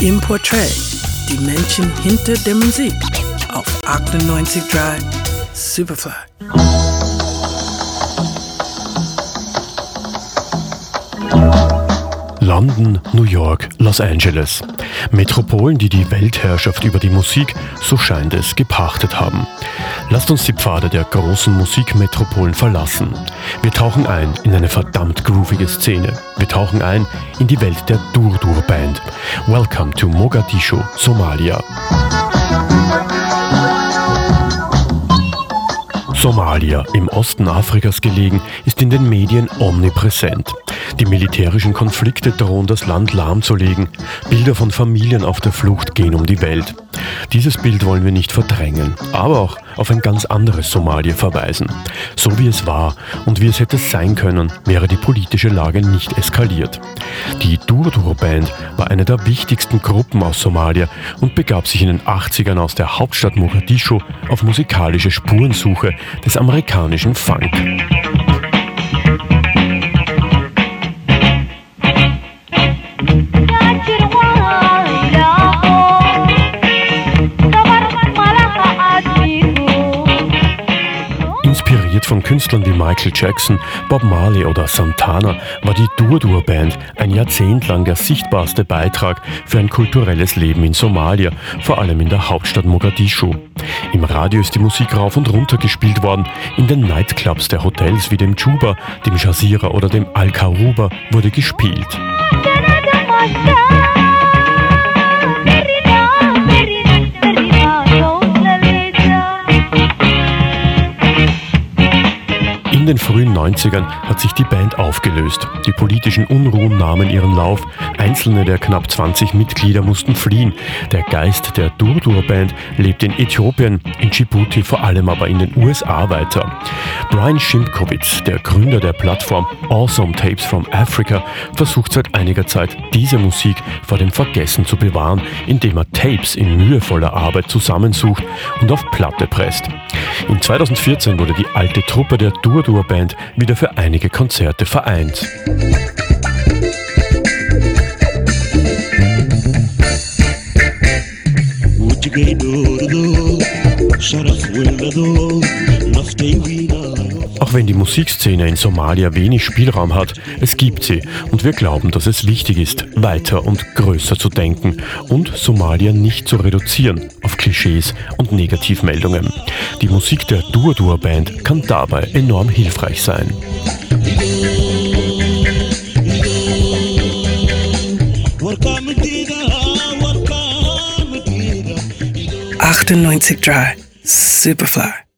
im Portrait, die Menschen hinter der Musik auf 98.3 Superfly. London, New York, Los Angeles. Metropolen, die die Weltherrschaft über die Musik, so scheint es, gepachtet haben. Lasst uns die Pfade der großen Musikmetropolen verlassen. Wir tauchen ein in eine verdammt groovige Szene. Wir tauchen ein in die Welt der Durdur Band. Welcome to Mogadischu, Somalia. Somalia, im Osten Afrikas gelegen, ist in den Medien omnipräsent. Die militärischen Konflikte drohen das Land lahmzulegen. Bilder von Familien auf der Flucht gehen um die Welt. Dieses Bild wollen wir nicht verdrängen, aber auch auf ein ganz anderes Somalia verweisen. So wie es war und wie es hätte sein können, wäre die politische Lage nicht eskaliert. Die Durdur Band war eine der wichtigsten Gruppen aus Somalia und begab sich in den 80ern aus der Hauptstadt Mogadischu auf musikalische Spurensuche des amerikanischen Funk. Inspiriert von Künstlern wie Michael Jackson, Bob Marley oder Santana war die Durdur Band ein Jahrzehnt lang der sichtbarste Beitrag für ein kulturelles Leben in Somalia, vor allem in der Hauptstadt Mogadischu. Im Radio ist die Musik rauf und runter gespielt worden, in den Nightclubs der Hotels wie dem Juba, dem Jazeera oder dem Al-Karuba wurde gespielt. Den frühen 90ern hat sich die Band aufgelöst. Die politischen Unruhen nahmen ihren Lauf. Einzelne der knapp 20 Mitglieder mussten fliehen. Der Geist der Durdur Band lebt in Äthiopien, in Djibouti, vor allem aber in den USA weiter. Brian Schimpkowitz, der Gründer der Plattform Awesome Tapes from Africa, versucht seit einiger Zeit, diese Musik vor dem Vergessen zu bewahren, indem er Tapes in mühevoller Arbeit zusammensucht und auf Platte presst. In 2014 wurde die alte Truppe der Durdur Band wieder für einige Konzerte vereint. Auch wenn die Musikszene in Somalia wenig Spielraum hat, es gibt sie und wir glauben, dass es wichtig ist, weiter und größer zu denken und Somalia nicht zu reduzieren auf Klischees und Negativmeldungen. Die Musik der Dur-Dur Band kann dabei enorm hilfreich sein. 98 Dry Superfly.